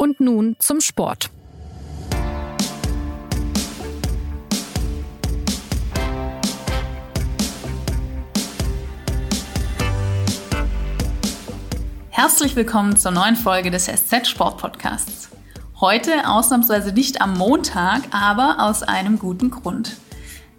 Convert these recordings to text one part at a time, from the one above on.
Und nun zum Sport. Herzlich willkommen zur neuen Folge des SZ Sport Podcasts. Heute ausnahmsweise nicht am Montag, aber aus einem guten Grund.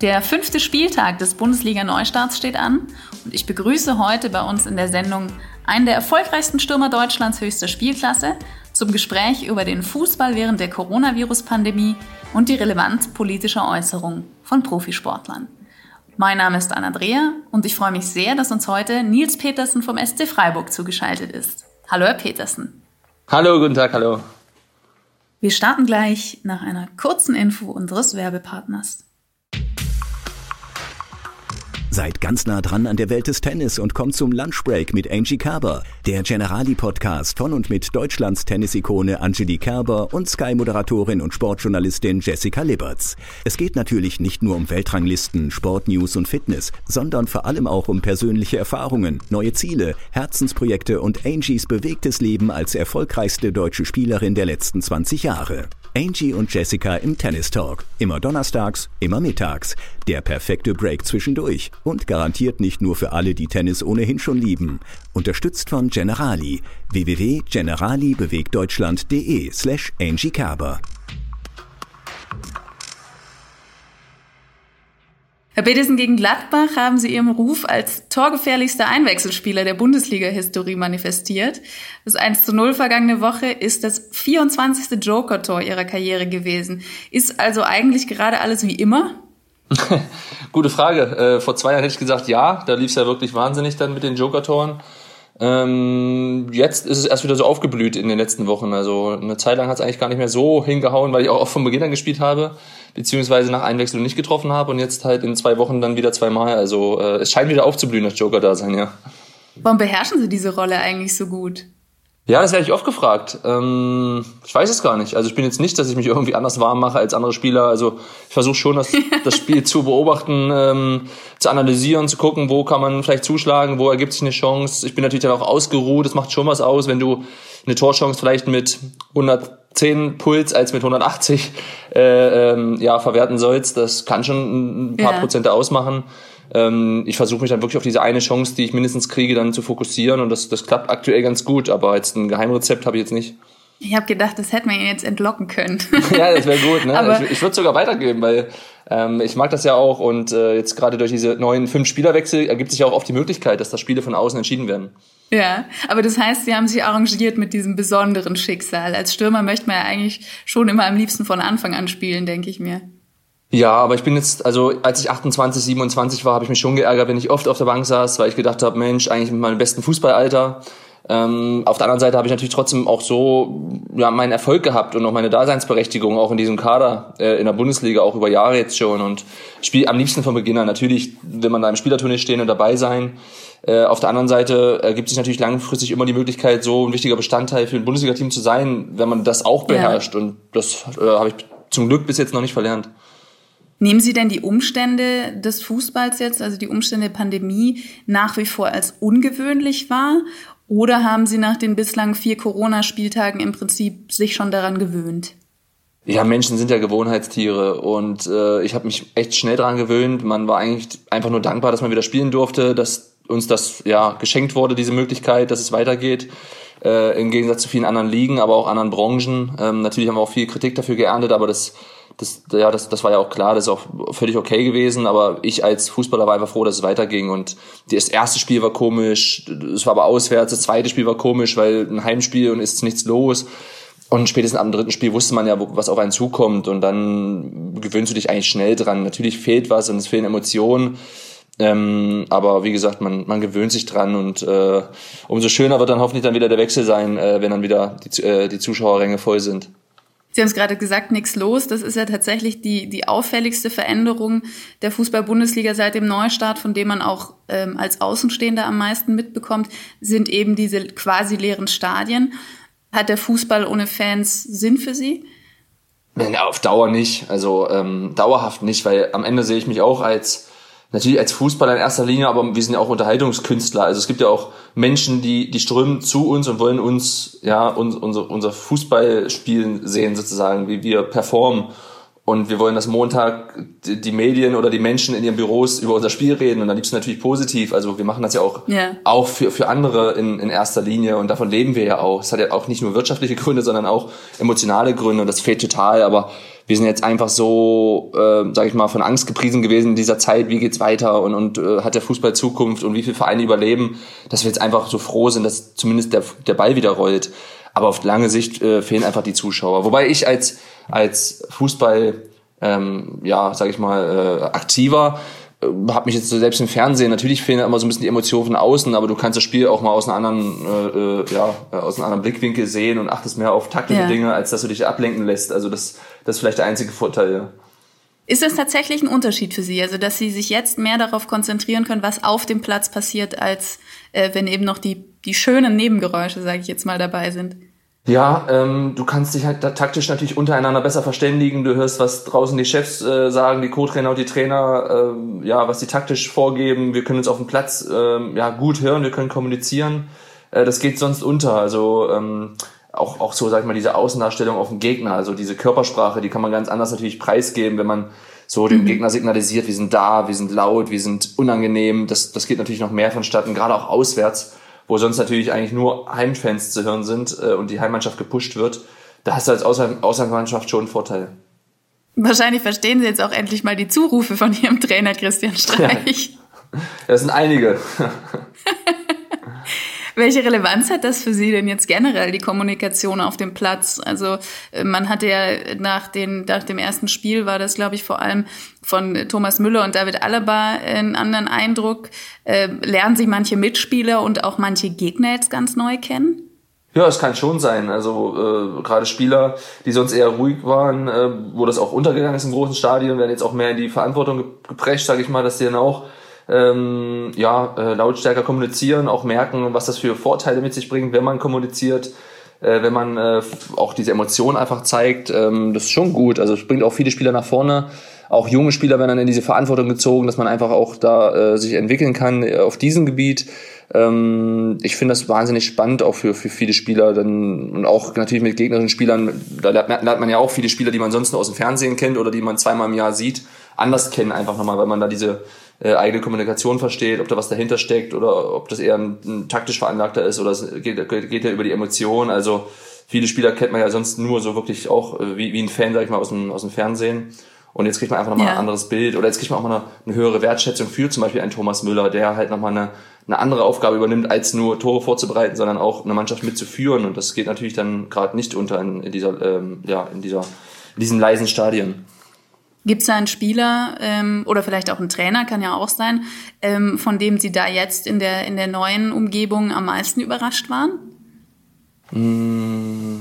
Der fünfte Spieltag des Bundesliga-Neustarts steht an und ich begrüße heute bei uns in der Sendung einen der erfolgreichsten Stürmer Deutschlands höchster Spielklasse zum Gespräch über den Fußball während der Coronavirus-Pandemie und die Relevanz politischer Äußerungen von Profisportlern. Mein Name ist Anna-Andrea und ich freue mich sehr, dass uns heute Nils Petersen vom SC Freiburg zugeschaltet ist. Hallo, Herr Petersen. Hallo, guten Tag, hallo. Wir starten gleich nach einer kurzen Info unseres Werbepartners. Seid ganz nah dran an der Welt des Tennis und kommt zum Lunchbreak mit Angie Kerber, der Generali-Podcast von und mit Deutschlands Tennisikone Angelique Kerber und Sky-Moderatorin und Sportjournalistin Jessica Liberts. Es geht natürlich nicht nur um Weltranglisten, Sportnews und Fitness, sondern vor allem auch um persönliche Erfahrungen, neue Ziele, Herzensprojekte und Angies bewegtes Leben als erfolgreichste deutsche Spielerin der letzten 20 Jahre. Angie und Jessica im Tennis Talk. Immer donnerstags, immer mittags. Der perfekte Break zwischendurch. Und garantiert nicht nur für alle, die Tennis ohnehin schon lieben. Unterstützt von Generali. www.generalibewegtdeutschland.de slash Angie Kerber. Herr Petersen, gegen Gladbach haben Sie Ihren Ruf als torgefährlichster Einwechselspieler der Bundesliga-Historie manifestiert. Das 1 zu 0 vergangene Woche ist das 24. Joker-Tor Ihrer Karriere gewesen. Ist also eigentlich gerade alles wie immer? Gute Frage. Äh, vor zwei Jahren hätte ich gesagt, ja, da lief es ja wirklich wahnsinnig dann mit den Joker-Toren. Ähm, jetzt ist es erst wieder so aufgeblüht in den letzten Wochen. Also eine Zeit lang hat es eigentlich gar nicht mehr so hingehauen, weil ich auch von Beginn an gespielt habe, beziehungsweise nach Einwechslung nicht getroffen habe und jetzt halt in zwei Wochen dann wieder zweimal. Also äh, es scheint wieder aufzublühen, das Joker-Dasein, ja. Warum beherrschen Sie diese Rolle eigentlich so gut? Ja, das werde ich oft gefragt. Ähm, ich weiß es gar nicht. Also ich bin jetzt nicht, dass ich mich irgendwie anders warm mache als andere Spieler. Also ich versuche schon, das, das Spiel zu beobachten, ähm, zu analysieren, zu gucken, wo kann man vielleicht zuschlagen, wo ergibt sich eine Chance. Ich bin natürlich dann auch ausgeruht. Das macht schon was aus, wenn du eine Torchance vielleicht mit 110 Puls als mit 180 äh, ähm, ja verwerten sollst. Das kann schon ein paar ja. Prozente ausmachen ähm, ich versuche mich dann wirklich auf diese eine Chance, die ich mindestens kriege, dann zu fokussieren und das, das klappt aktuell ganz gut, aber jetzt ein Geheimrezept habe ich jetzt nicht. Ich habe gedacht, das hätte man ihn jetzt entlocken können. ja, das wäre gut. Ne? Aber ich ich würde sogar weitergeben, weil ähm, ich mag das ja auch und äh, jetzt gerade durch diese neuen fünf Spielerwechsel ergibt sich ja auch oft die Möglichkeit, dass da Spiele von außen entschieden werden. Ja, aber das heißt, Sie haben sich arrangiert mit diesem besonderen Schicksal. Als Stürmer möchte man ja eigentlich schon immer am liebsten von Anfang an spielen, denke ich mir. Ja, aber ich bin jetzt, also als ich 28, 27 war, habe ich mich schon geärgert, wenn ich oft auf der Bank saß, weil ich gedacht habe, Mensch, eigentlich mit meinem besten Fußballalter. Ähm, auf der anderen Seite habe ich natürlich trotzdem auch so ja, meinen Erfolg gehabt und auch meine Daseinsberechtigung auch in diesem Kader äh, in der Bundesliga auch über Jahre jetzt schon und spiele am liebsten von Beginn an. Natürlich will man da im Spielerturnier stehen und dabei sein. Äh, auf der anderen Seite ergibt sich natürlich langfristig immer die Möglichkeit, so ein wichtiger Bestandteil für ein Bundesliga-Team zu sein, wenn man das auch beherrscht. Ja. Und das äh, habe ich zum Glück bis jetzt noch nicht verlernt. Nehmen Sie denn die Umstände des Fußballs jetzt, also die Umstände der Pandemie, nach wie vor als ungewöhnlich wahr? Oder haben Sie nach den bislang vier Corona-Spieltagen im Prinzip sich schon daran gewöhnt? Ja, Menschen sind ja Gewohnheitstiere und äh, ich habe mich echt schnell daran gewöhnt. Man war eigentlich einfach nur dankbar, dass man wieder spielen durfte, dass uns das ja geschenkt wurde, diese Möglichkeit, dass es weitergeht. Äh, Im Gegensatz zu vielen anderen Ligen, aber auch anderen Branchen. Ähm, natürlich haben wir auch viel Kritik dafür geerntet, aber das das, ja, das, das war ja auch klar, das ist auch völlig okay gewesen, aber ich als Fußballer war einfach froh, dass es weiterging und das erste Spiel war komisch, es war aber auswärts, das zweite Spiel war komisch, weil ein Heimspiel und ist nichts los. Und spätestens am dritten Spiel wusste man ja, was auf einen zukommt und dann gewöhnst du dich eigentlich schnell dran. Natürlich fehlt was und es fehlen Emotionen, ähm, aber wie gesagt, man, man gewöhnt sich dran und äh, umso schöner wird dann hoffentlich dann wieder der Wechsel sein, äh, wenn dann wieder die, äh, die Zuschauerränge voll sind. Sie haben es gerade gesagt, nichts los. Das ist ja tatsächlich die, die auffälligste Veränderung der Fußball-Bundesliga seit dem Neustart, von dem man auch ähm, als Außenstehender am meisten mitbekommt, sind eben diese quasi leeren Stadien. Hat der Fußball ohne Fans Sinn für Sie? Nein, auf Dauer nicht. Also ähm, dauerhaft nicht, weil am Ende sehe ich mich auch als natürlich als Fußballer in erster Linie, aber wir sind ja auch Unterhaltungskünstler. Also es gibt ja auch Menschen, die, die strömen zu uns und wollen uns, ja, uns, unser, unser Fußballspielen sehen sozusagen, wie wir performen. Und wir wollen, dass Montag die Medien oder die Menschen in ihren Büros über unser Spiel reden und dann liebsten natürlich positiv. Also wir machen das ja auch, ja. auch für, für andere in, in erster Linie und davon leben wir ja auch. Es hat ja auch nicht nur wirtschaftliche Gründe, sondern auch emotionale Gründe und das fehlt total. Aber wir sind jetzt einfach so, äh, sage ich mal, von Angst gepriesen gewesen in dieser Zeit, wie geht's weiter und, und äh, hat der Fußball Zukunft und wie viele Vereine überleben, dass wir jetzt einfach so froh sind, dass zumindest der, der Ball wieder rollt. Aber auf lange Sicht äh, fehlen einfach die Zuschauer. Wobei ich als, als Fußball, ähm, ja, sag ich mal, äh, aktiver, habe mich jetzt so selbst im Fernsehen, natürlich fehlen immer so ein bisschen die Emotionen von außen, aber du kannst das Spiel auch mal aus einem anderen, äh, äh, ja, äh, aus einem anderen Blickwinkel sehen und achtest mehr auf taktische ja. Dinge, als dass du dich ablenken lässt. Also das, das ist vielleicht der einzige Vorteil, ja. Ist das tatsächlich ein Unterschied für Sie? Also, dass Sie sich jetzt mehr darauf konzentrieren können, was auf dem Platz passiert, als äh, wenn eben noch die, die schönen Nebengeräusche, sage ich jetzt mal, dabei sind? Ja, ähm, du kannst dich halt taktisch natürlich untereinander besser verständigen. Du hörst, was draußen die Chefs äh, sagen, die Co-Trainer und die Trainer, äh, ja, was die taktisch vorgeben. Wir können uns auf dem Platz äh, ja gut hören, wir können kommunizieren. Äh, das geht sonst unter. Also ähm, auch, auch so, sag ich mal, diese Außendarstellung auf den Gegner, also diese Körpersprache, die kann man ganz anders natürlich preisgeben, wenn man so dem mhm. Gegner signalisiert, wir sind da, wir sind laut, wir sind unangenehm. Das, das geht natürlich noch mehr vonstatten, gerade auch auswärts, wo sonst natürlich eigentlich nur Heimfans zu hören sind äh, und die Heimmannschaft gepusht wird. Da hast du als Außer Außermannschaft schon einen Vorteil. Wahrscheinlich verstehen Sie jetzt auch endlich mal die Zurufe von Ihrem Trainer Christian Streich. Ja, das sind einige. Welche Relevanz hat das für Sie denn jetzt generell, die Kommunikation auf dem Platz? Also äh, man hatte ja nach, den, nach dem ersten Spiel war das, glaube ich, vor allem von Thomas Müller und David Alaba einen anderen Eindruck. Äh, lernen Sie manche Mitspieler und auch manche Gegner jetzt ganz neu kennen? Ja, es kann schon sein. Also äh, gerade Spieler, die sonst eher ruhig waren, äh, wo das auch untergegangen ist im großen Stadion, werden jetzt auch mehr in die Verantwortung geprescht, sage ich mal, dass die dann auch ähm, ja, äh, lautstärker kommunizieren, auch merken, was das für Vorteile mit sich bringt, wenn man kommuniziert, äh, wenn man äh, auch diese Emotionen einfach zeigt. Ähm, das ist schon gut. Also es bringt auch viele Spieler nach vorne. Auch junge Spieler werden dann in diese Verantwortung gezogen, dass man einfach auch da äh, sich entwickeln kann äh, auf diesem Gebiet. Ähm, ich finde das wahnsinnig spannend auch für, für viele Spieler dann und auch natürlich mit gegnerischen Spielern. Da lernt, man ja auch viele Spieler, die man sonst nur aus dem Fernsehen kennt oder die man zweimal im Jahr sieht, anders kennen einfach nochmal, weil man da diese äh, eigene Kommunikation versteht, ob da was dahinter steckt oder ob das eher ein, ein taktisch veranlagter ist oder es geht, geht ja über die Emotion. Also viele Spieler kennt man ja sonst nur so wirklich auch äh, wie, wie ein Fan, sag ich mal, aus dem, aus dem Fernsehen. Und jetzt kriegt man einfach nochmal ja. ein anderes Bild oder jetzt kriegt man auch mal eine, eine, höhere Wertschätzung für zum Beispiel einen Thomas Müller, der halt nochmal eine, eine andere Aufgabe übernimmt, als nur Tore vorzubereiten, sondern auch eine Mannschaft mitzuführen. Und das geht natürlich dann gerade nicht unter in, in dieser, ähm, ja, in dieser, in diesen leisen Stadien. Gibt es da einen Spieler ähm, oder vielleicht auch einen Trainer, kann ja auch sein, ähm, von dem Sie da jetzt in der, in der neuen Umgebung am meisten überrascht waren? Mm,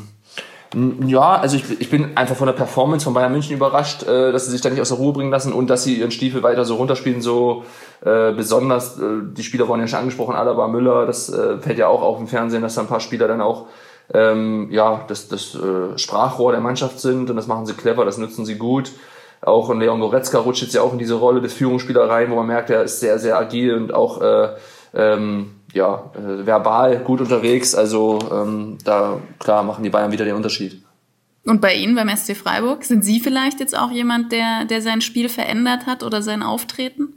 ja, also ich, ich bin einfach von der Performance von Bayern München überrascht, äh, dass sie sich da nicht aus der Ruhe bringen lassen und dass sie ihren Stiefel weiter so runterspielen, so äh, besonders. Äh, die Spieler wurden ja schon angesprochen, Alaba, Müller, das äh, fällt ja auch auf im Fernsehen, dass da ein paar Spieler dann auch ähm, ja, das, das äh, Sprachrohr der Mannschaft sind und das machen sie clever, das nutzen sie gut. Auch Leon Goretzka rutscht jetzt ja auch in diese Rolle des Führungsspielers rein, wo man merkt, er ist sehr, sehr agil und auch äh, ähm, ja, äh, verbal gut unterwegs. Also ähm, da klar machen die Bayern wieder den Unterschied. Und bei Ihnen beim SC Freiburg, sind Sie vielleicht jetzt auch jemand, der, der sein Spiel verändert hat oder sein Auftreten?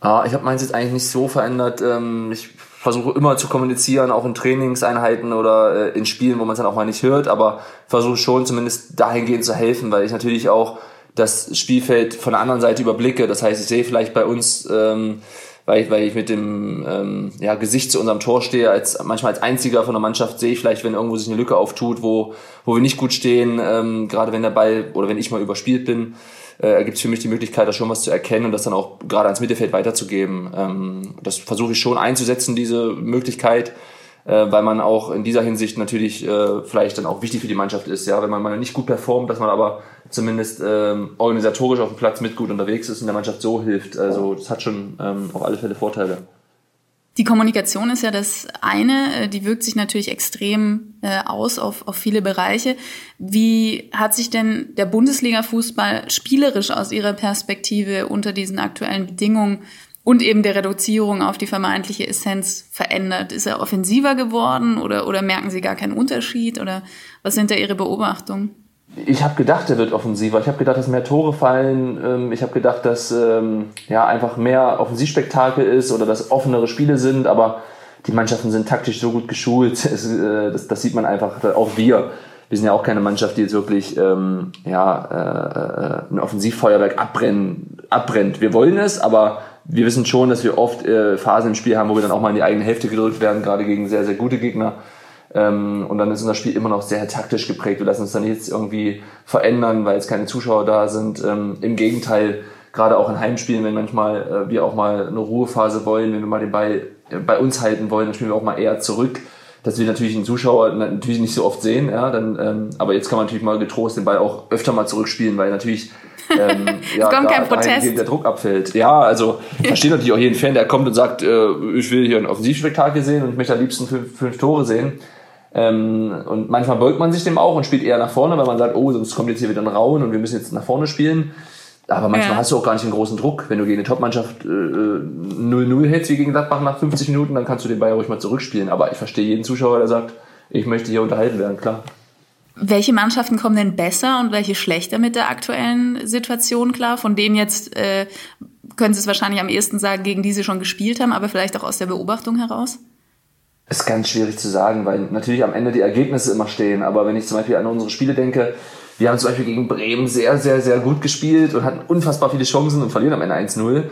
Ah, ich habe meins jetzt eigentlich nicht so verändert. Ähm, ich versuche immer zu kommunizieren, auch in Trainingseinheiten oder äh, in Spielen, wo man es dann auch mal nicht hört, aber versuche schon zumindest dahingehend zu helfen, weil ich natürlich auch das Spielfeld von der anderen Seite überblicke. Das heißt, ich sehe vielleicht bei uns, ähm, weil, ich, weil ich mit dem ähm, ja, Gesicht zu unserem Tor stehe, als manchmal als einziger von der Mannschaft sehe ich vielleicht, wenn irgendwo sich eine Lücke auftut, wo, wo wir nicht gut stehen, ähm, gerade wenn der Ball oder wenn ich mal überspielt bin, äh, ergibt es für mich die Möglichkeit, da schon was zu erkennen und das dann auch gerade ans Mittelfeld weiterzugeben. Ähm, das versuche ich schon einzusetzen, diese Möglichkeit äh, weil man auch in dieser Hinsicht natürlich äh, vielleicht dann auch wichtig für die Mannschaft ist, ja, wenn man mal nicht gut performt, dass man aber zumindest ähm, organisatorisch auf dem Platz mit gut unterwegs ist und der Mannschaft so hilft. Also das hat schon ähm, auf alle Fälle Vorteile. Die Kommunikation ist ja das eine, äh, die wirkt sich natürlich extrem äh, aus auf, auf viele Bereiche. Wie hat sich denn der Bundesliga-Fußball spielerisch aus Ihrer Perspektive unter diesen aktuellen Bedingungen und eben der Reduzierung auf die vermeintliche Essenz verändert? Ist er offensiver geworden oder, oder merken Sie gar keinen Unterschied oder was sind da Ihre Beobachtungen? ich habe gedacht, er wird offensiver. Ich habe gedacht, dass mehr Tore fallen. Ähm, ich habe gedacht, dass ähm, ja einfach mehr Offensivspektakel ist oder dass offenere Spiele sind. Aber die Mannschaften sind taktisch so gut geschult. Es, äh, das, das, sieht man einfach. Auch wir. Wir sind ja auch keine Mannschaft, die jetzt wirklich ähm, ja, äh, äh, ein Offensivfeuerwerk abbrennen, abbrennt. Wir wollen es, aber wir wissen schon, dass wir oft äh, Phasen im Spiel haben, wo wir dann auch mal in die eigene Hälfte gedrückt werden, gerade gegen sehr, sehr gute Gegner. Ähm, und dann ist unser Spiel immer noch sehr taktisch geprägt. Wir lassen uns dann jetzt irgendwie verändern, weil jetzt keine Zuschauer da sind. Ähm, Im Gegenteil, gerade auch in Heimspielen, wenn manchmal äh, wir auch mal eine Ruhephase wollen, wenn wir mal den Ball äh, bei uns halten wollen, dann spielen wir auch mal eher zurück. Dass wir natürlich einen Zuschauer natürlich nicht so oft sehen, ja, dann, ähm, aber jetzt kann man natürlich mal getrost den Ball auch öfter mal zurückspielen, weil natürlich ähm, ja, kommt da, kein Protest. der Druck abfällt. Ja, also versteht natürlich auch jeden Fan, der kommt und sagt, äh, ich will hier ein Offensivspektakel sehen und ich möchte am liebsten fünf, fünf Tore sehen. Ähm, und manchmal beugt man sich dem auch und spielt eher nach vorne, weil man sagt, oh, sonst kommt jetzt hier wieder ein Rauen und wir müssen jetzt nach vorne spielen. Aber manchmal ja. hast du auch gar nicht einen großen Druck. Wenn du gegen eine Topmannschaft 0-0 äh, hältst wie gegen Gladbach nach 50 Minuten, dann kannst du den Ball ruhig mal zurückspielen. Aber ich verstehe jeden Zuschauer, der sagt, ich möchte hier unterhalten werden, klar. Welche Mannschaften kommen denn besser und welche schlechter mit der aktuellen Situation klar? Von denen jetzt äh, können Sie es wahrscheinlich am ehesten sagen, gegen die Sie schon gespielt haben, aber vielleicht auch aus der Beobachtung heraus? ist ganz schwierig zu sagen, weil natürlich am Ende die Ergebnisse immer stehen. Aber wenn ich zum Beispiel an unsere Spiele denke, wir haben zum Beispiel gegen Bremen sehr, sehr, sehr gut gespielt und hatten unfassbar viele Chancen und verlieren am Ende 1-0.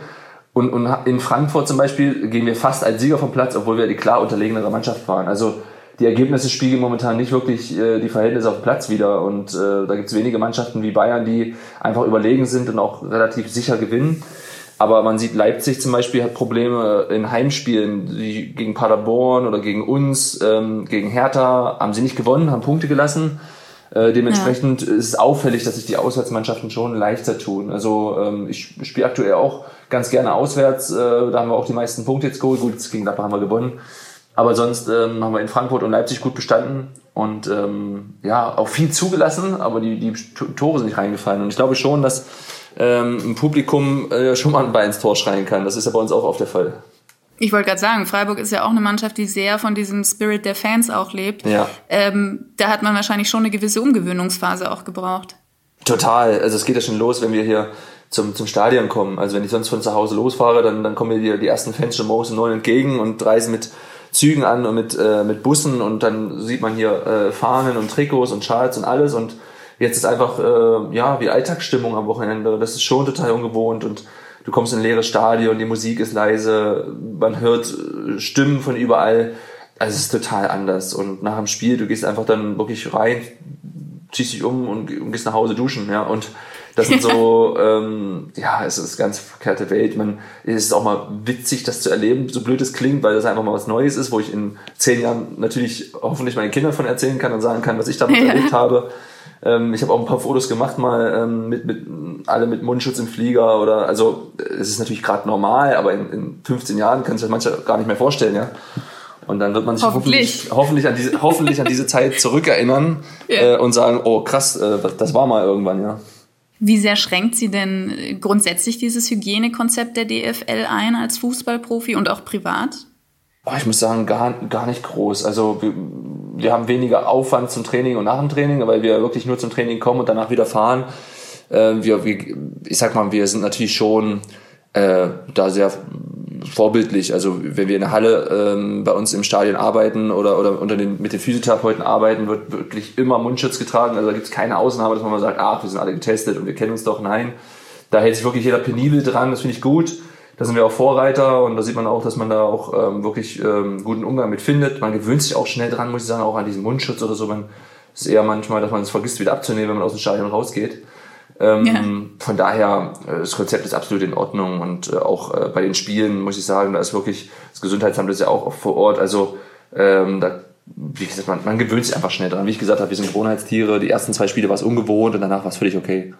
Und, und in Frankfurt zum Beispiel gehen wir fast als Sieger vom Platz, obwohl wir die klar unterlegenere Mannschaft waren. Also die Ergebnisse spiegeln momentan nicht wirklich äh, die Verhältnisse auf dem Platz wieder. Und äh, da gibt es wenige Mannschaften wie Bayern, die einfach überlegen sind und auch relativ sicher gewinnen. Aber man sieht, Leipzig zum Beispiel hat Probleme in Heimspielen, die gegen Paderborn oder gegen uns, ähm, gegen Hertha, haben sie nicht gewonnen, haben Punkte gelassen. Äh, dementsprechend ja. ist es auffällig, dass sich die Auswärtsmannschaften schon leichter tun. Also ähm, ich spiele aktuell auch ganz gerne auswärts. Äh, da haben wir auch die meisten Punkte jetzt geholt. Gut, gegen Gladbach haben wir gewonnen. Aber sonst ähm, haben wir in Frankfurt und Leipzig gut bestanden und ähm, ja, auch viel zugelassen, aber die, die Tore sind nicht reingefallen. Und ich glaube schon, dass ähm, ein Publikum äh, schon mal ein Bein ins Tor schreien kann. Das ist ja bei uns auch oft der Fall. Ich wollte gerade sagen, Freiburg ist ja auch eine Mannschaft, die sehr von diesem Spirit der Fans auch lebt. Ja. Ähm, da hat man wahrscheinlich schon eine gewisse Umgewöhnungsphase auch gebraucht. Total. Also es geht ja schon los, wenn wir hier zum, zum Stadion kommen. Also wenn ich sonst von zu Hause losfahre, dann, dann kommen mir die, die ersten Fans schon morgens um neun entgegen und reisen mit Zügen an und mit, äh, mit Bussen und dann sieht man hier äh, Fahnen und Trikots und Schals und alles und Jetzt ist einfach, äh, ja, wie Alltagsstimmung am Wochenende. Das ist schon total ungewohnt und du kommst in ein leeres Stadion, die Musik ist leise, man hört äh, Stimmen von überall. Also es ist total anders. Und nach dem Spiel, du gehst einfach dann wirklich rein, ziehst dich um und, und gehst nach Hause duschen, ja. Und das sind so, ähm, ja, es ist ganz verkehrte Welt. Man, es ist auch mal witzig, das zu erleben, so blöd es klingt, weil das einfach mal was Neues ist, wo ich in zehn Jahren natürlich hoffentlich meinen Kindern von erzählen kann und sagen kann, was ich damals ja. erlebt habe. Ähm, ich habe auch ein paar Fotos gemacht mal ähm, mit, mit alle mit Mundschutz im Flieger oder also es ist natürlich gerade normal, aber in, in 15 Jahren können sich manche gar nicht mehr vorstellen, ja. Und dann wird man sich hoffentlich, hoffentlich, hoffentlich an, diese, hoffentlich an diese Zeit zurückerinnern yeah. äh, und sagen, oh krass, äh, das war mal irgendwann, ja. Wie sehr schränkt sie denn grundsätzlich dieses Hygienekonzept der DFL ein als Fußballprofi und auch privat? Ich muss sagen, gar, gar nicht groß. Also wir, haben weniger Aufwand zum Training und nach dem Training, weil wir wirklich nur zum Training kommen und danach wieder fahren. Äh, wir, wir, ich sag mal, wir sind natürlich schon äh, da sehr vorbildlich. Also wenn wir in der Halle ähm, bei uns im Stadion arbeiten oder, oder unter den, mit den Physiotherapeuten arbeiten, wird wirklich immer Mundschutz getragen. Also da gibt es keine Ausnahme, dass man mal sagt, ach, wir sind alle getestet und wir kennen uns doch. Nein, da hält sich wirklich jeder penibel dran. Das finde ich gut da sind wir auch Vorreiter und da sieht man auch, dass man da auch ähm, wirklich ähm, guten Umgang mit findet. Man gewöhnt sich auch schnell dran, muss ich sagen, auch an diesen Mundschutz oder so. Man ist eher manchmal, dass man es vergisst, wieder abzunehmen, wenn man aus dem Stadion rausgeht. Ähm, ja. Von daher, äh, das Konzept ist absolut in Ordnung und äh, auch äh, bei den Spielen muss ich sagen, da ist wirklich, das Gesundheitsamt ist ja auch vor Ort, also ähm, da wie gesagt, man, man gewöhnt sich einfach schnell dran. Wie ich gesagt habe, wir sind Gewohnheitstiere. Die ersten zwei Spiele war es ungewohnt und danach war es völlig okay.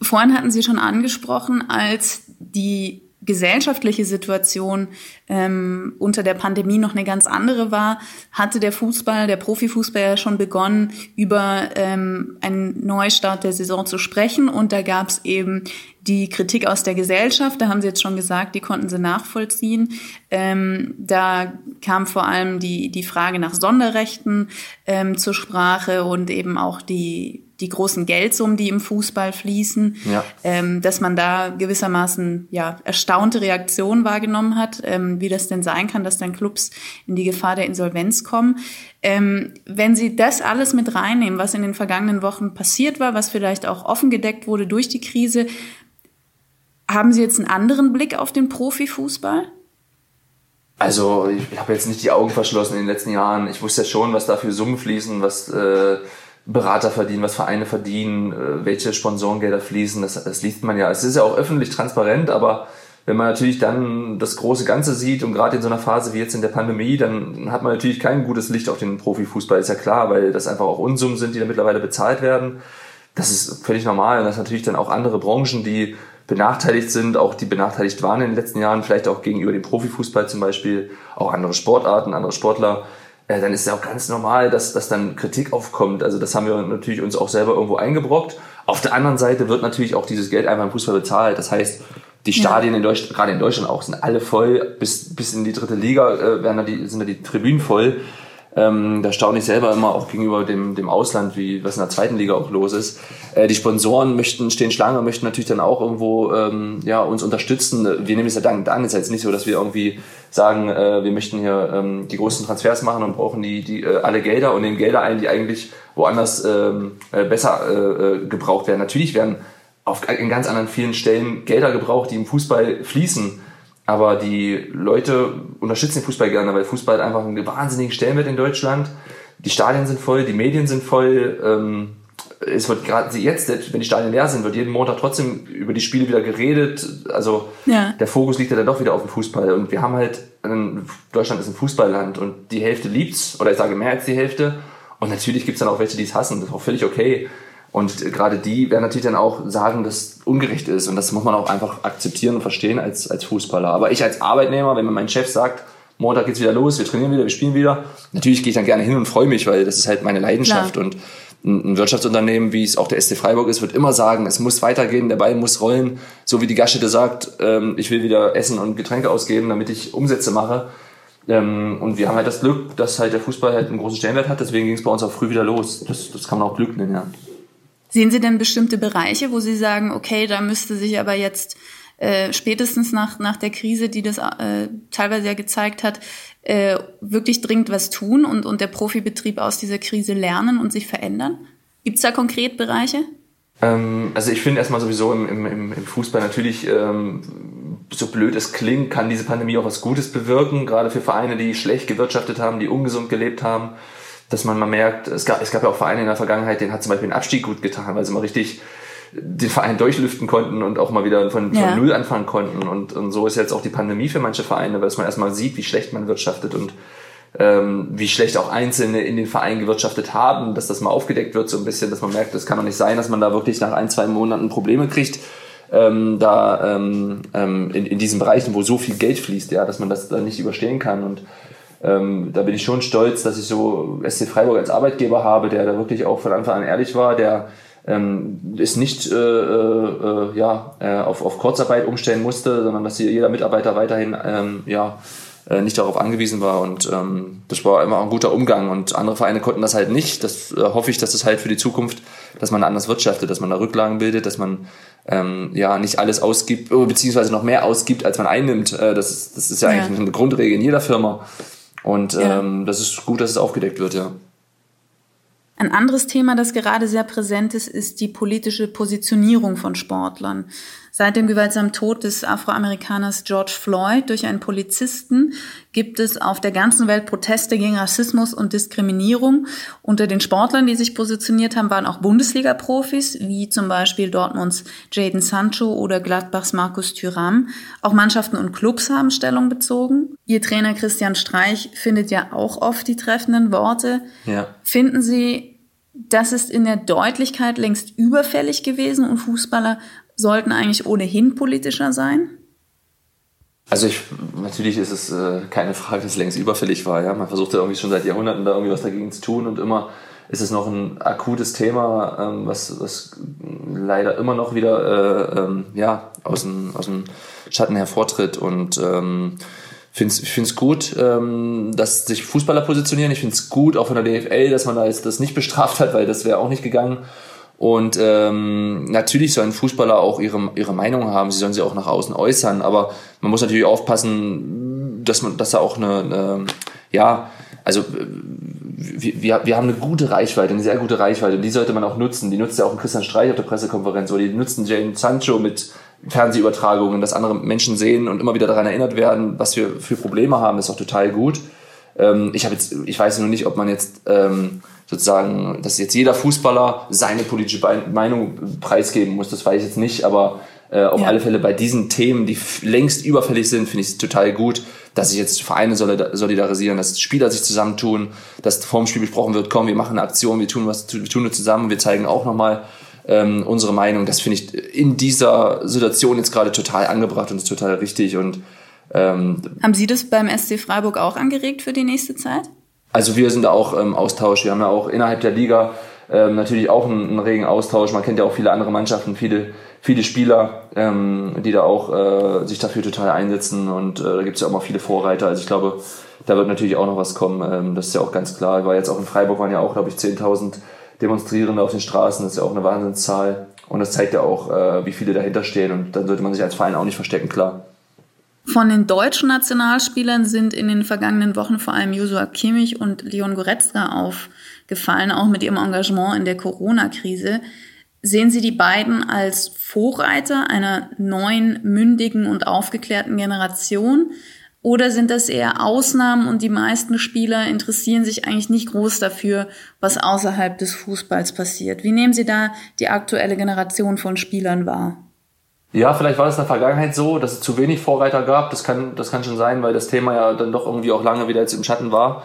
Vorhin hatten Sie schon angesprochen, als die gesellschaftliche Situation ähm, unter der Pandemie noch eine ganz andere war, hatte der Fußball, der Profifußball ja schon begonnen, über ähm, einen Neustart der Saison zu sprechen. Und da gab es eben die Kritik aus der Gesellschaft, da haben Sie jetzt schon gesagt, die konnten Sie nachvollziehen. Ähm, da kam vor allem die, die Frage nach Sonderrechten ähm, zur Sprache und eben auch die, die großen Geldsummen, die im Fußball fließen, ja. ähm, dass man da gewissermaßen ja erstaunte Reaktionen wahrgenommen hat, ähm, wie das denn sein kann, dass dann Clubs in die Gefahr der Insolvenz kommen. Ähm, wenn Sie das alles mit reinnehmen, was in den vergangenen Wochen passiert war, was vielleicht auch offen gedeckt wurde durch die Krise, haben Sie jetzt einen anderen Blick auf den Profifußball? Also ich habe jetzt nicht die Augen verschlossen in den letzten Jahren. Ich wusste ja schon, was da für Summen fließen, was äh, Berater verdienen, was Vereine verdienen, äh, welche Sponsorengelder fließen. Das, das liest man ja. Es ist ja auch öffentlich transparent, aber wenn man natürlich dann das große Ganze sieht und gerade in so einer Phase wie jetzt in der Pandemie, dann hat man natürlich kein gutes Licht auf den Profifußball, ist ja klar, weil das einfach auch Unsummen sind, die da mittlerweile bezahlt werden. Das ist völlig normal. Und das natürlich dann auch andere Branchen, die benachteiligt sind, auch die benachteiligt waren in den letzten Jahren, vielleicht auch gegenüber dem Profifußball zum Beispiel, auch andere Sportarten, andere Sportler, äh, dann ist ja auch ganz normal, dass, dass dann Kritik aufkommt. Also das haben wir natürlich uns auch selber irgendwo eingebrockt. Auf der anderen Seite wird natürlich auch dieses Geld einfach im Fußball bezahlt. Das heißt, die Stadien ja. in Deutschland, gerade in Deutschland auch, sind alle voll, bis, bis in die dritte Liga äh, werden da die, sind da die Tribünen voll. Ähm, da staune ich selber immer auch gegenüber dem, dem Ausland, wie was in der zweiten Liga auch los ist. Äh, die Sponsoren möchten, stehen Schlange, möchten natürlich dann auch irgendwo ähm, ja, uns unterstützen. Wir nehmen es ja dankend an. Es ist jetzt nicht so, dass wir irgendwie sagen, äh, wir möchten hier ähm, die großen Transfers machen und brauchen die, die äh, alle Gelder und nehmen Gelder ein, die eigentlich woanders ähm, äh, besser äh, äh gebraucht werden. Natürlich werden auf, in ganz anderen vielen Stellen Gelder gebraucht, die im Fußball fließen. Aber die Leute unterstützen den Fußball gerne, weil Fußball hat einfach einen wahnsinnigen Stellenwert in Deutschland. Die Stadien sind voll, die Medien sind voll. Ähm, es wird gerade jetzt, wenn die Stadien leer sind, wird jeden Montag trotzdem über die Spiele wieder geredet. Also ja. der Fokus liegt ja dann doch wieder auf dem Fußball. Und wir haben halt, Deutschland ist ein Fußballland und die Hälfte liebt's, oder ich sage mehr als die Hälfte. Und natürlich gibt's dann auch welche, die es hassen. Das ist auch völlig okay. Und gerade die werden natürlich dann auch sagen, dass es ungerecht ist. Und das muss man auch einfach akzeptieren und verstehen als, als Fußballer. Aber ich als Arbeitnehmer, wenn mir mein Chef sagt, Montag geht's wieder los, wir trainieren wieder, wir spielen wieder, natürlich gehe ich dann gerne hin und freue mich, weil das ist halt meine Leidenschaft. Klar. Und ein Wirtschaftsunternehmen, wie es auch der SC Freiburg ist, wird immer sagen, es muss weitergehen, der Ball muss rollen. So wie die Gaststätte sagt, ähm, ich will wieder Essen und Getränke ausgeben, damit ich Umsätze mache. Ähm, und wir haben halt das Glück, dass halt der Fußball halt einen großen Stellenwert hat, deswegen ging es bei uns auch früh wieder los. Das, das kann man auch Glück nennen, ja. Sehen Sie denn bestimmte Bereiche, wo Sie sagen, okay, da müsste sich aber jetzt äh, spätestens nach, nach der Krise, die das äh, teilweise ja gezeigt hat, äh, wirklich dringend was tun und, und der Profibetrieb aus dieser Krise lernen und sich verändern? Gibt es da konkret Bereiche? Ähm, also ich finde erstmal sowieso im, im, im Fußball natürlich, ähm, so blöd es klingt, kann diese Pandemie auch was Gutes bewirken, gerade für Vereine, die schlecht gewirtschaftet haben, die ungesund gelebt haben dass man mal merkt, es gab, es gab ja auch Vereine in der Vergangenheit, denen hat zum Beispiel ein Abstieg gut getan, weil sie mal richtig den Verein durchlüften konnten und auch mal wieder von, ja. von Null anfangen konnten. Und, und so ist jetzt auch die Pandemie für manche Vereine, weil man erstmal sieht, wie schlecht man wirtschaftet und ähm, wie schlecht auch Einzelne in den Verein gewirtschaftet haben, dass das mal aufgedeckt wird so ein bisschen, dass man merkt, das kann doch nicht sein, dass man da wirklich nach ein, zwei Monaten Probleme kriegt. Ähm, da ähm, ähm in, in diesen Bereichen, wo so viel Geld fließt, ja, dass man das da nicht überstehen kann. Und ähm, da bin ich schon stolz, dass ich so SC Freiburg als Arbeitgeber habe, der da wirklich auch von Anfang an ehrlich war, der ähm, es nicht äh, äh, ja, äh, auf, auf Kurzarbeit umstellen musste, sondern dass jeder Mitarbeiter weiterhin ähm, ja, äh, nicht darauf angewiesen war. Und ähm, das war immer ein guter Umgang. Und andere Vereine konnten das halt nicht. Das äh, hoffe ich, dass es halt für die Zukunft, dass man anders wirtschaftet, dass man da Rücklagen bildet, dass man ähm, ja nicht alles ausgibt, beziehungsweise noch mehr ausgibt, als man einnimmt. Äh, das, ist, das ist ja, ja eigentlich eine Grundregel in jeder Firma. Und ja. ähm, das ist gut, dass es aufgedeckt wird, ja. Ein anderes Thema, das gerade sehr präsent ist, ist die politische Positionierung von Sportlern. Seit dem gewaltsamen Tod des Afroamerikaners George Floyd durch einen Polizisten gibt es auf der ganzen Welt Proteste gegen Rassismus und Diskriminierung. Unter den Sportlern, die sich positioniert haben, waren auch Bundesliga-Profis, wie zum Beispiel Dortmunds Jaden Sancho oder Gladbachs Markus Thüram. Auch Mannschaften und Clubs haben Stellung bezogen. Ihr Trainer Christian Streich findet ja auch oft die treffenden Worte. Ja. Finden Sie das ist in der Deutlichkeit längst überfällig gewesen und Fußballer sollten eigentlich ohnehin politischer sein? Also ich, natürlich ist es äh, keine Frage, dass es längst überfällig war. Ja? Man versucht ja irgendwie schon seit Jahrhunderten da irgendwie was dagegen zu tun und immer ist es noch ein akutes Thema, ähm, was, was leider immer noch wieder äh, ähm, ja, aus, dem, aus dem Schatten hervortritt. Und ähm, find's, ich finde es gut, ähm, dass sich Fußballer positionieren. Ich finde es gut, auch von der DFL, dass man da jetzt das nicht bestraft hat, weil das wäre auch nicht gegangen. Und ähm, natürlich sollen Fußballer auch ihre, ihre Meinung haben, sie sollen sie auch nach außen äußern, aber man muss natürlich aufpassen, dass man, dass da auch eine, eine ja, also wir, wir haben eine gute Reichweite, eine sehr gute Reichweite und die sollte man auch nutzen. Die nutzt ja auch Christian Streich auf der Pressekonferenz oder die nutzen Jane Sancho mit Fernsehübertragungen, dass andere Menschen sehen und immer wieder daran erinnert werden, was wir für Probleme haben, ist auch total gut. Ähm, ich habe jetzt, ich weiß nur nicht, ob man jetzt ähm, sozusagen, dass jetzt jeder Fußballer seine politische Meinung preisgeben muss, das weiß ich jetzt nicht, aber äh, auf ja. alle Fälle bei diesen Themen, die längst überfällig sind, finde ich es total gut, dass sich jetzt Vereine solidarisieren, dass Spieler sich zusammentun, dass vorm Spiel besprochen wird, komm, wir machen eine Aktion, wir tun was, wir tun wir zusammen, wir zeigen auch nochmal ähm, unsere Meinung. Das finde ich in dieser Situation jetzt gerade total angebracht und ist total richtig. Und ähm, haben Sie das beim SC Freiburg auch angeregt für die nächste Zeit? Also wir sind da auch im Austausch. Wir haben ja auch innerhalb der Liga ähm, natürlich auch einen, einen, regen Austausch. Man kennt ja auch viele andere Mannschaften, viele viele Spieler, ähm, die da auch äh, sich dafür total einsetzen und äh, da gibt es ja auch mal viele Vorreiter. Also ich glaube, da wird natürlich auch noch was kommen. Ähm, das ist ja auch ganz klar. War jetzt auch in Freiburg waren ja auch, glaube ich, 10.000 Demonstrierende auf den Straßen. Das ist ja auch eine Wahnsinnszahl. Und das zeigt ja auch, äh, wie viele dahinter stehen. Und dann sollte man sich als Verein auch nicht verstecken, klar. Von den deutschen sind in den vergangenen Wochen vor allem Joshua Kimmich und Leon Goretzka aufgefallen, auch mit ihrem Engagement in der Corona-Krise. Sehen Sie die beiden als Vorreiter einer neuen, mündigen und aufgeklärten Generation? Oder sind das eher Ausnahmen und die meisten Spieler interessieren sich eigentlich nicht groß dafür, was außerhalb des Fußballs passiert? Wie nehmen Sie da die aktuelle Generation von Spielern wahr? Ja, vielleicht war das in der Vergangenheit so, dass es zu wenig Vorreiter gab. Das kann, das kann schon sein, weil das Thema ja dann doch irgendwie auch lange wieder jetzt im Schatten war.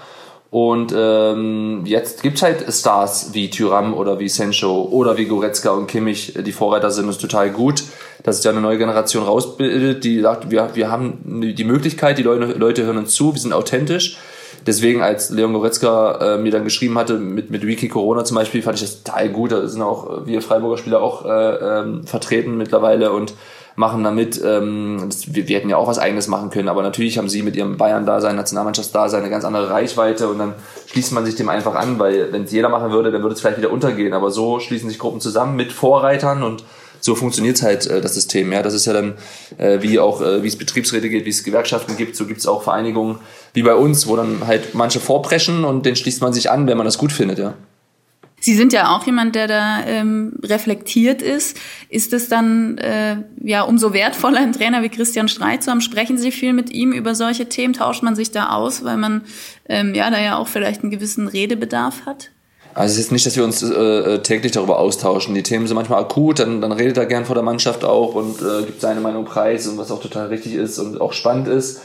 Und ähm, jetzt gibt's halt Stars wie Tyram oder wie Sencho oder wie Goretzka und Kimmich, die Vorreiter sind, ist total gut, dass es ja eine neue Generation rausbildet, die sagt, wir, wir haben die Möglichkeit, die Leute, Leute hören uns zu, wir sind authentisch. Deswegen, als Leon Goretzka äh, mir dann geschrieben hatte, mit, mit Wiki Corona zum Beispiel, fand ich das total gut. Da sind auch wir Freiburger Spieler auch äh, ähm, vertreten mittlerweile und machen damit. Ähm, das, wir, wir hätten ja auch was Eigenes machen können, aber natürlich haben sie mit ihrem Bayern-Dasein, Nationalmannschaftsdasein eine ganz andere Reichweite und dann schließt man sich dem einfach an, weil wenn es jeder machen würde, dann würde es vielleicht wieder untergehen. Aber so schließen sich Gruppen zusammen mit Vorreitern und so funktioniert halt äh, das System. Ja, das ist ja dann äh, wie auch äh, wie es Betriebsräte gibt, wie es Gewerkschaften gibt, so gibt es auch Vereinigungen wie bei uns, wo dann halt manche vorpreschen und den schließt man sich an, wenn man das gut findet. Ja. Sie sind ja auch jemand, der da ähm, reflektiert ist. Ist es dann äh, ja umso wertvoller, einen Trainer wie Christian Streit zu haben? Sprechen Sie viel mit ihm über solche Themen? Tauscht man sich da aus, weil man ähm, ja da ja auch vielleicht einen gewissen Redebedarf hat? Also es ist nicht, dass wir uns äh, täglich darüber austauschen. Die Themen sind manchmal akut, dann, dann redet er gern vor der Mannschaft auch und äh, gibt seine Meinung preis und was auch total richtig ist und auch spannend ist.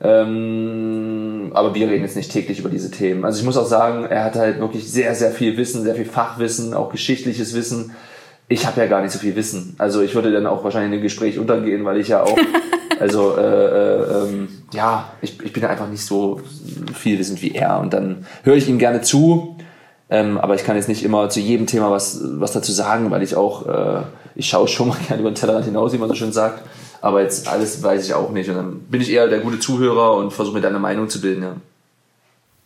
Ähm, aber wir reden jetzt nicht täglich über diese Themen. Also ich muss auch sagen, er hat halt wirklich sehr, sehr viel Wissen, sehr viel Fachwissen, auch geschichtliches Wissen. Ich habe ja gar nicht so viel Wissen. Also ich würde dann auch wahrscheinlich in dem Gespräch untergehen, weil ich ja auch, also äh, äh, ähm, ja, ich, ich bin einfach nicht so viel wissend wie er. Und dann höre ich ihm gerne zu, ähm, aber ich kann jetzt nicht immer zu jedem Thema was, was dazu sagen, weil ich auch, äh, ich schaue schon mal gerne über den Tellerrand hinaus, wie man so schön sagt. Aber jetzt alles weiß ich auch nicht. Und dann bin ich eher der gute Zuhörer und versuche mir deine Meinung zu bilden, ja.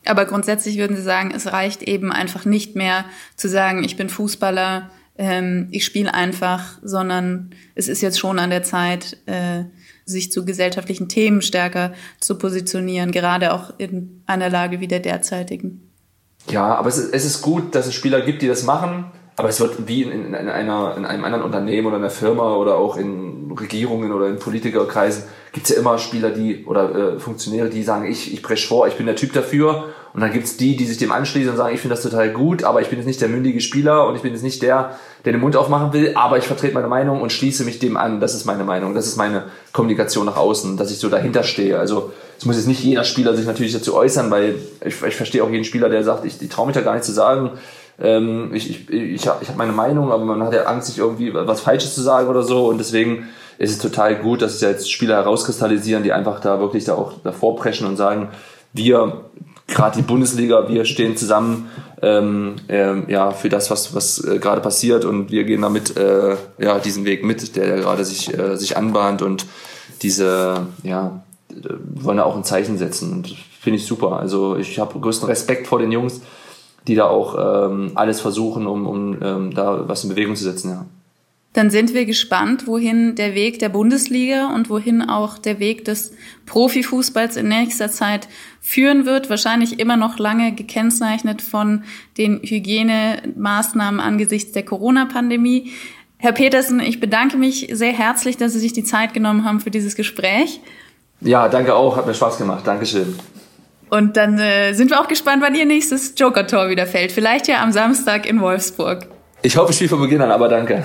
Aber grundsätzlich würden Sie sagen, es reicht eben einfach nicht mehr zu sagen, ich bin Fußballer, ähm, ich spiele einfach, sondern es ist jetzt schon an der Zeit, äh, sich zu gesellschaftlichen Themen stärker zu positionieren, gerade auch in einer Lage wie der derzeitigen. Ja, aber es ist, es ist gut, dass es Spieler gibt, die das machen. Aber es wird wie in, in, einer, in einem anderen Unternehmen oder einer Firma oder auch in Regierungen oder in Politikerkreisen gibt es ja immer Spieler, die oder äh, Funktionäre, die sagen, ich, ich presche vor, ich bin der Typ dafür. Und dann gibt es die, die sich dem anschließen und sagen, ich finde das total gut, aber ich bin jetzt nicht der mündige Spieler und ich bin jetzt nicht der, der den Mund aufmachen will, aber ich vertrete meine Meinung und schließe mich dem an. Das ist meine Meinung, das ist meine Kommunikation nach außen, dass ich so dahinter stehe. Also es muss jetzt nicht jeder Spieler sich natürlich dazu äußern, weil ich, ich verstehe auch jeden Spieler, der sagt, ich, ich traue mich da gar nicht zu sagen, ähm, ich, ich, ich habe ich hab meine Meinung, aber man hat ja Angst, sich irgendwie was Falsches zu sagen oder so. Und deswegen ist es total gut, dass es jetzt Spieler herauskristallisieren, die einfach da wirklich da auch davor preschen und sagen, wir, gerade die Bundesliga, wir stehen zusammen ähm, ähm, ja, für das, was, was äh, gerade passiert. Und wir gehen damit äh, ja, diesen Weg mit, der, gerade sich, äh, sich anbahnt. Und diese, ja, wollen da auch ein Zeichen setzen. Und finde ich super. Also ich habe größten Respekt vor den Jungs, die da auch ähm, alles versuchen, um, um ähm, da was in Bewegung zu setzen, ja. Dann sind wir gespannt, wohin der Weg der Bundesliga und wohin auch der Weg des Profifußballs in nächster Zeit führen wird. Wahrscheinlich immer noch lange gekennzeichnet von den Hygienemaßnahmen angesichts der Corona-Pandemie. Herr Petersen, ich bedanke mich sehr herzlich, dass Sie sich die Zeit genommen haben für dieses Gespräch. Ja, danke auch. Hat mir Spaß gemacht. Dankeschön. Und dann äh, sind wir auch gespannt, wann Ihr nächstes Joker-Tor wieder fällt. Vielleicht ja am Samstag in Wolfsburg. Ich hoffe, ich spiele von Beginn an, aber danke.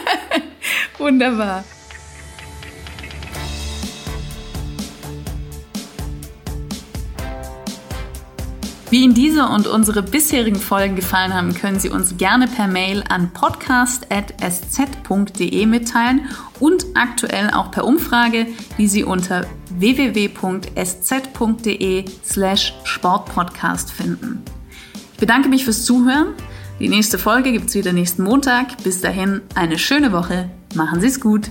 Wunderbar. Wie Ihnen diese und unsere bisherigen Folgen gefallen haben, können Sie uns gerne per Mail an podcast.sz.de mitteilen und aktuell auch per Umfrage, die Sie unter www.sz.de slash Sportpodcast finden. Ich bedanke mich fürs Zuhören. Die nächste Folge gibt es wieder nächsten Montag. Bis dahin eine schöne Woche. Machen Sie es gut.